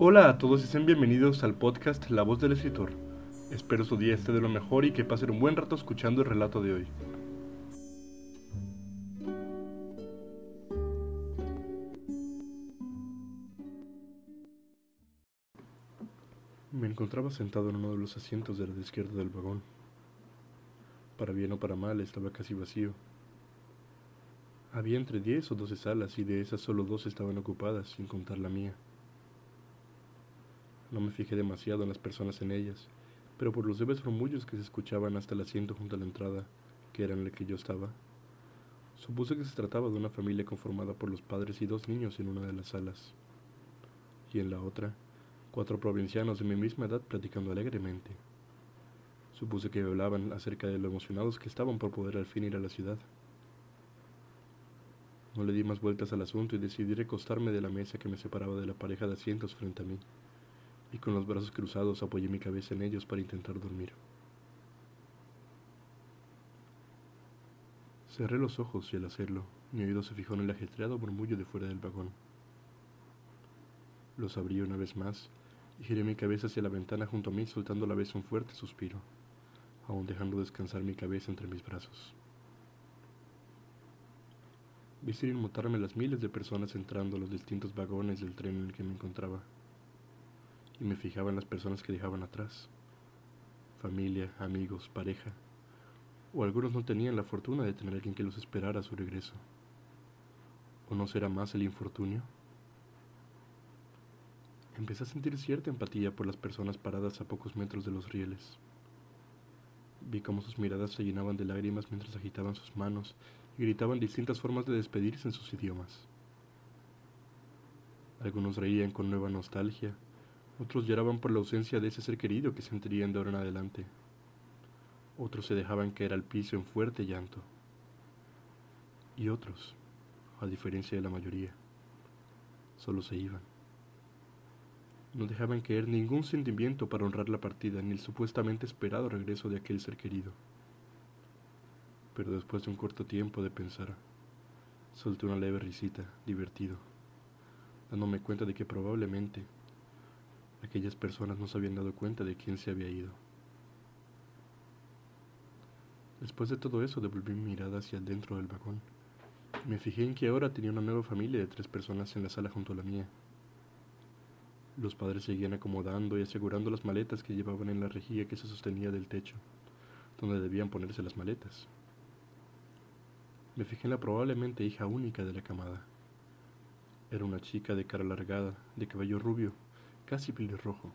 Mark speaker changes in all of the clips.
Speaker 1: Hola a todos y sean bienvenidos al podcast La voz del escritor. Espero su día esté de lo mejor y que pasen un buen rato escuchando el relato de hoy. Me encontraba sentado en uno de los asientos de la izquierda del vagón. Para bien o para mal estaba casi vacío. Había entre 10 o 12 salas y de esas solo dos estaban ocupadas, sin contar la mía. No me fijé demasiado en las personas en ellas, pero por los leves rumullos que se escuchaban hasta el asiento junto a la entrada, que era en el que yo estaba, supuse que se trataba de una familia conformada por los padres y dos niños en una de las salas, y en la otra, cuatro provincianos de mi misma edad platicando alegremente. Supuse que hablaban acerca de lo emocionados que estaban por poder al fin ir a la ciudad. No le di más vueltas al asunto y decidí recostarme de la mesa que me separaba de la pareja de asientos frente a mí y con los brazos cruzados apoyé mi cabeza en ellos para intentar dormir. Cerré los ojos y al hacerlo, mi oído se fijó en el ajetreado murmullo de fuera del vagón. Los abrí una vez más y giré mi cabeza hacia la ventana junto a mí, soltando a la vez un fuerte suspiro, aún dejando descansar mi cabeza entre mis brazos. Vi sin inmutarme las miles de personas entrando a los distintos vagones del tren en el que me encontraba y me fijaba en las personas que dejaban atrás. Familia, amigos, pareja. O algunos no tenían la fortuna de tener alguien que los esperara a su regreso. ¿O no será más el infortunio? Empecé a sentir cierta empatía por las personas paradas a pocos metros de los rieles. Vi cómo sus miradas se llenaban de lágrimas mientras agitaban sus manos y gritaban distintas formas de despedirse en sus idiomas. Algunos reían con nueva nostalgia, otros lloraban por la ausencia de ese ser querido que sentirían de ahora en adelante. Otros se dejaban caer al piso en fuerte llanto. Y otros, a diferencia de la mayoría, solo se iban. No dejaban caer ningún sentimiento para honrar la partida ni el supuestamente esperado regreso de aquel ser querido. Pero después de un corto tiempo de pensar, solté una leve risita, divertido, dándome cuenta de que probablemente Aquellas personas no se habían dado cuenta de quién se había ido. Después de todo eso devolví mi mirada hacia dentro del vagón. Me fijé en que ahora tenía una nueva familia de tres personas en la sala junto a la mía. Los padres seguían acomodando y asegurando las maletas que llevaban en la rejilla que se sostenía del techo, donde debían ponerse las maletas. Me fijé en la probablemente hija única de la camada. Era una chica de cara alargada, de cabello rubio, casi rojo.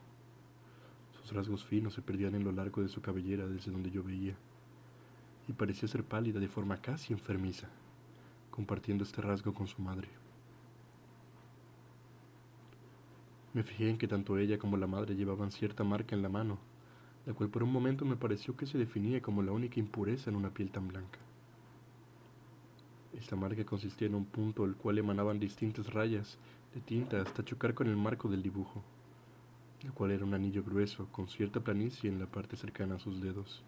Speaker 1: Sus rasgos finos se perdían en lo largo de su cabellera desde donde yo veía, y parecía ser pálida de forma casi enfermiza, compartiendo este rasgo con su madre. Me fijé en que tanto ella como la madre llevaban cierta marca en la mano, la cual por un momento me pareció que se definía como la única impureza en una piel tan blanca. Esta marca consistía en un punto del cual emanaban distintas rayas de tinta hasta chocar con el marco del dibujo el cual era un anillo grueso con cierta planicie en la parte cercana a sus dedos.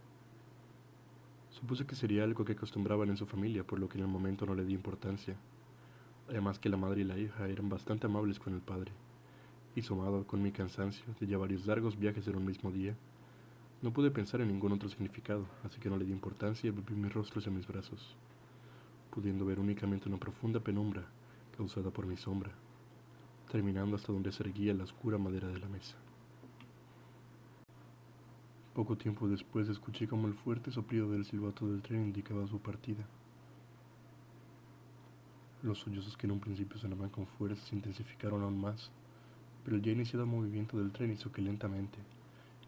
Speaker 1: Supuse que sería algo que acostumbraban en su familia, por lo que en el momento no le di importancia. Además que la madre y la hija eran bastante amables con el padre, y sumado con mi cansancio de ya varios largos viajes en un mismo día, no pude pensar en ningún otro significado, así que no le di importancia y volví mis rostros en mis brazos, pudiendo ver únicamente una profunda penumbra causada por mi sombra, terminando hasta donde se erguía la oscura madera de la mesa. Poco tiempo después escuché como el fuerte soplido del silbato del tren indicaba su partida. Los sollozos que en un principio sonaban con fuerza se intensificaron aún más, pero el ya iniciado movimiento del tren hizo que lentamente,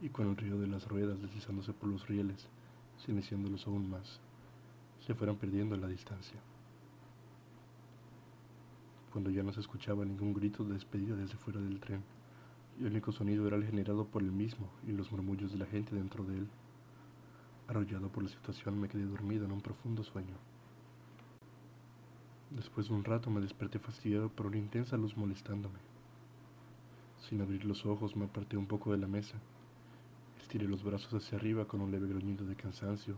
Speaker 1: y con el ruido de las ruedas deslizándose por los rieles, silenciándolos aún más, se fueran perdiendo en la distancia. Cuando ya no se escuchaba ningún grito de despedida desde fuera del tren, el único sonido era el generado por el mismo y los murmullos de la gente dentro de él. Arrollado por la situación me quedé dormido en un profundo sueño. Después de un rato me desperté fastidiado por una intensa luz molestándome. Sin abrir los ojos me aparté un poco de la mesa. Estiré los brazos hacia arriba con un leve gruñido de cansancio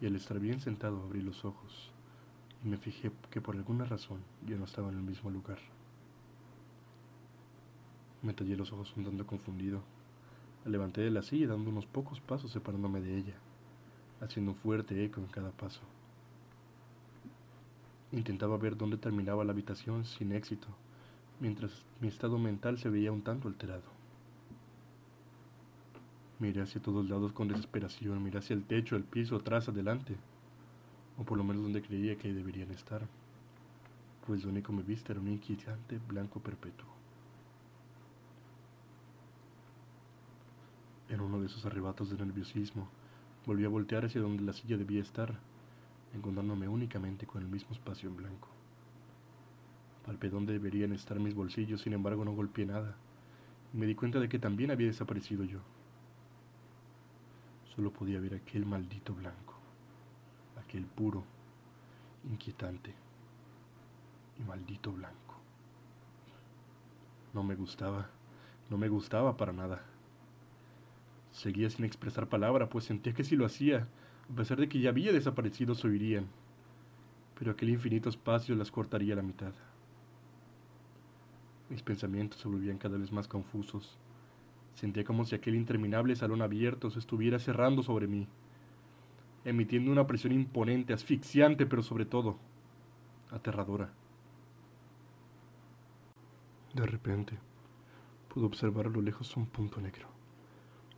Speaker 1: y al estar bien sentado abrí los ojos y me fijé que por alguna razón ya no estaba en el mismo lugar. Me tallé los ojos un tanto confundido. Levanté de la silla dando unos pocos pasos separándome de ella, haciendo un fuerte eco en cada paso. Intentaba ver dónde terminaba la habitación sin éxito, mientras mi estado mental se veía un tanto alterado. Miré hacia todos lados con desesperación, miré hacia el techo, el piso, atrás, adelante, o por lo menos donde creía que deberían estar, pues lo único que me vista era un inquietante blanco perpetuo. En uno de esos arrebatos de nerviosismo, volví a voltear hacia donde la silla debía estar, encontrándome únicamente con el mismo espacio en blanco. Palpé donde deberían estar mis bolsillos, sin embargo no golpeé nada, me di cuenta de que también había desaparecido yo. Solo podía ver aquel maldito blanco, aquel puro, inquietante y maldito blanco. No me gustaba, no me gustaba para nada. Seguía sin expresar palabra, pues sentía que si lo hacía, a pesar de que ya había desaparecido, se oirían. Pero aquel infinito espacio las cortaría a la mitad. Mis pensamientos se volvían cada vez más confusos. Sentía como si aquel interminable salón abierto se estuviera cerrando sobre mí, emitiendo una presión imponente, asfixiante, pero sobre todo, aterradora. De repente, pude observar a lo lejos un punto negro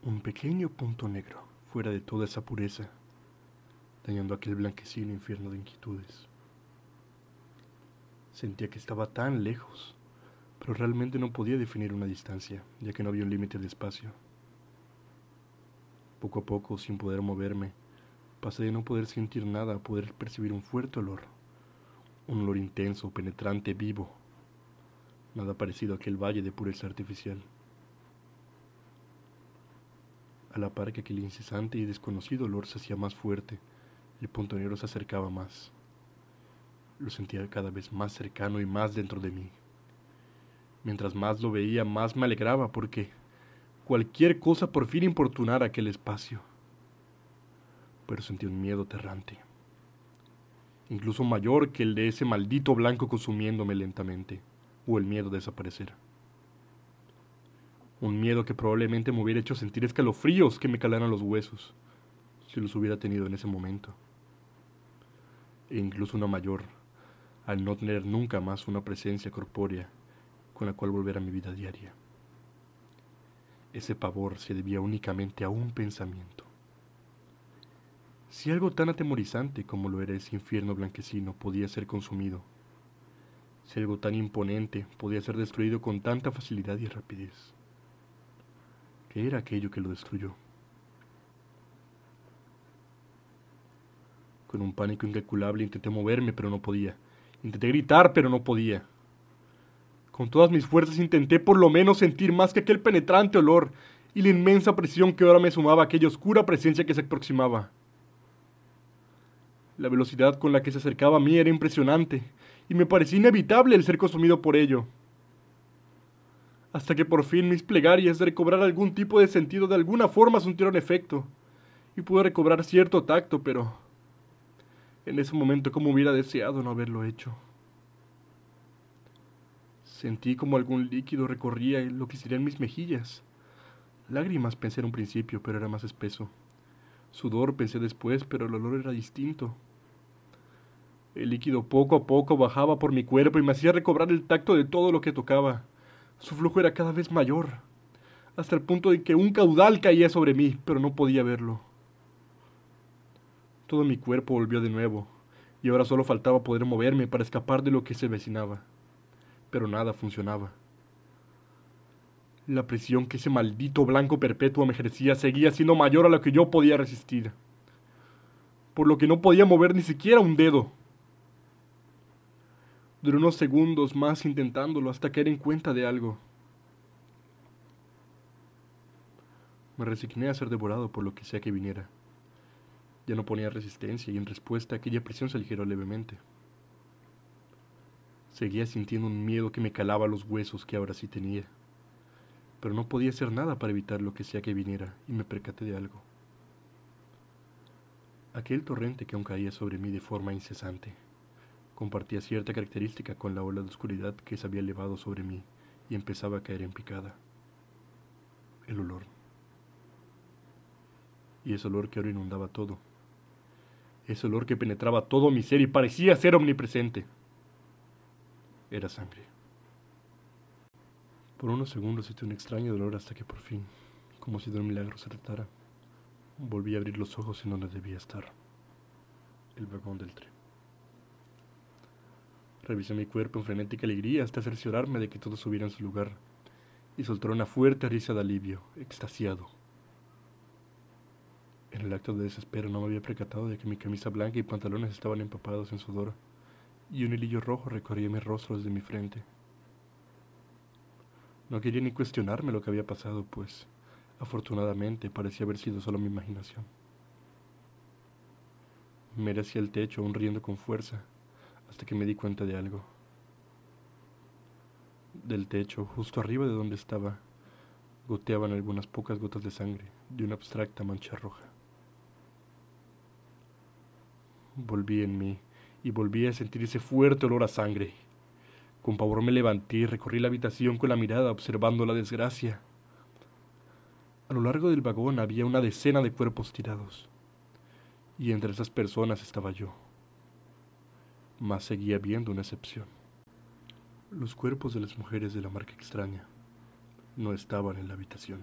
Speaker 1: un pequeño punto negro fuera de toda esa pureza, dañando aquel blanquecino infierno de inquietudes. Sentía que estaba tan lejos, pero realmente no podía definir una distancia, ya que no había un límite de espacio. Poco a poco, sin poder moverme, pasé de no poder sentir nada a poder percibir un fuerte olor, un olor intenso, penetrante, vivo, nada parecido a aquel valle de pureza artificial a la par que aquel incesante y desconocido olor se hacía más fuerte, el punto negro se acercaba más. Lo sentía cada vez más cercano y más dentro de mí. Mientras más lo veía, más me alegraba porque cualquier cosa por fin importunara aquel espacio. Pero sentí un miedo terrante, incluso mayor que el de ese maldito blanco consumiéndome lentamente, o el miedo de desaparecer un miedo que probablemente me hubiera hecho sentir escalofríos que me calaran los huesos, si los hubiera tenido en ese momento. E incluso una mayor, al no tener nunca más una presencia corpórea con la cual volver a mi vida diaria. Ese pavor se debía únicamente a un pensamiento. Si algo tan atemorizante como lo era ese infierno blanquecino podía ser consumido, si algo tan imponente podía ser destruido con tanta facilidad y rapidez, ¿Qué era aquello que lo destruyó? Con un pánico incalculable intenté moverme, pero no podía. Intenté gritar, pero no podía. Con todas mis fuerzas intenté por lo menos sentir más que aquel penetrante olor y la inmensa presión que ahora me sumaba a aquella oscura presencia que se aproximaba. La velocidad con la que se acercaba a mí era impresionante, y me parecía inevitable el ser consumido por ello hasta que por fin mis plegarias de recobrar algún tipo de sentido de alguna forma surtieron efecto, y pude recobrar cierto tacto, pero en ese momento como hubiera deseado no haberlo hecho. Sentí como algún líquido recorría lo que serían mis mejillas. Lágrimas pensé en un principio, pero era más espeso. Sudor pensé después, pero el olor era distinto. El líquido poco a poco bajaba por mi cuerpo y me hacía recobrar el tacto de todo lo que tocaba. Su flujo era cada vez mayor, hasta el punto de que un caudal caía sobre mí, pero no podía verlo. Todo mi cuerpo volvió de nuevo, y ahora solo faltaba poder moverme para escapar de lo que se vecinaba. Pero nada funcionaba. La presión que ese maldito blanco perpetuo me ejercía seguía siendo mayor a lo que yo podía resistir, por lo que no podía mover ni siquiera un dedo. Duré unos segundos más intentándolo hasta caer en cuenta de algo. Me resigné a ser devorado por lo que sea que viniera. Ya no ponía resistencia y en respuesta aquella presión se aligeró levemente. Seguía sintiendo un miedo que me calaba los huesos que ahora sí tenía, pero no podía hacer nada para evitar lo que sea que viniera y me percaté de algo. Aquel torrente que aún caía sobre mí de forma incesante compartía cierta característica con la ola de oscuridad que se había elevado sobre mí y empezaba a caer en picada. El olor. Y ese olor que ahora inundaba todo. Ese olor que penetraba todo mi ser y parecía ser omnipresente. Era sangre. Por unos segundos sentí un extraño dolor hasta que por fin, como si de un milagro se tratara, volví a abrir los ojos en donde debía estar. El vagón del tren. Revisé mi cuerpo en frenética alegría hasta cerciorarme de que todo estuviera en su lugar y soltó una fuerte risa de alivio, extasiado. En el acto de desespero no me había percatado de que mi camisa blanca y pantalones estaban empapados en sudor y un hilillo rojo recorría mi rostro desde mi frente. No quería ni cuestionarme lo que había pasado, pues, afortunadamente, parecía haber sido solo mi imaginación. Hacia el techo, aún riendo con fuerza, hasta que me di cuenta de algo. Del techo, justo arriba de donde estaba, goteaban algunas pocas gotas de sangre de una abstracta mancha roja. Volví en mí y volví a sentir ese fuerte olor a sangre. Con pavor me levanté y recorrí la habitación con la mirada observando la desgracia. A lo largo del vagón había una decena de cuerpos tirados, y entre esas personas estaba yo mas seguía viendo una excepción. Los cuerpos de las mujeres de la marca extraña no estaban en la habitación.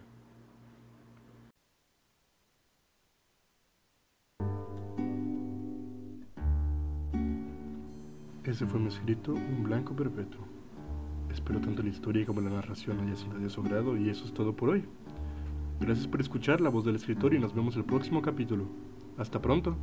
Speaker 1: Ese fue mi escrito, Un Blanco Perpetuo. Espero tanto la historia como la narración haya sido de su grado y eso es todo por hoy. Gracias por escuchar la voz del escritor y nos vemos el próximo capítulo. Hasta pronto.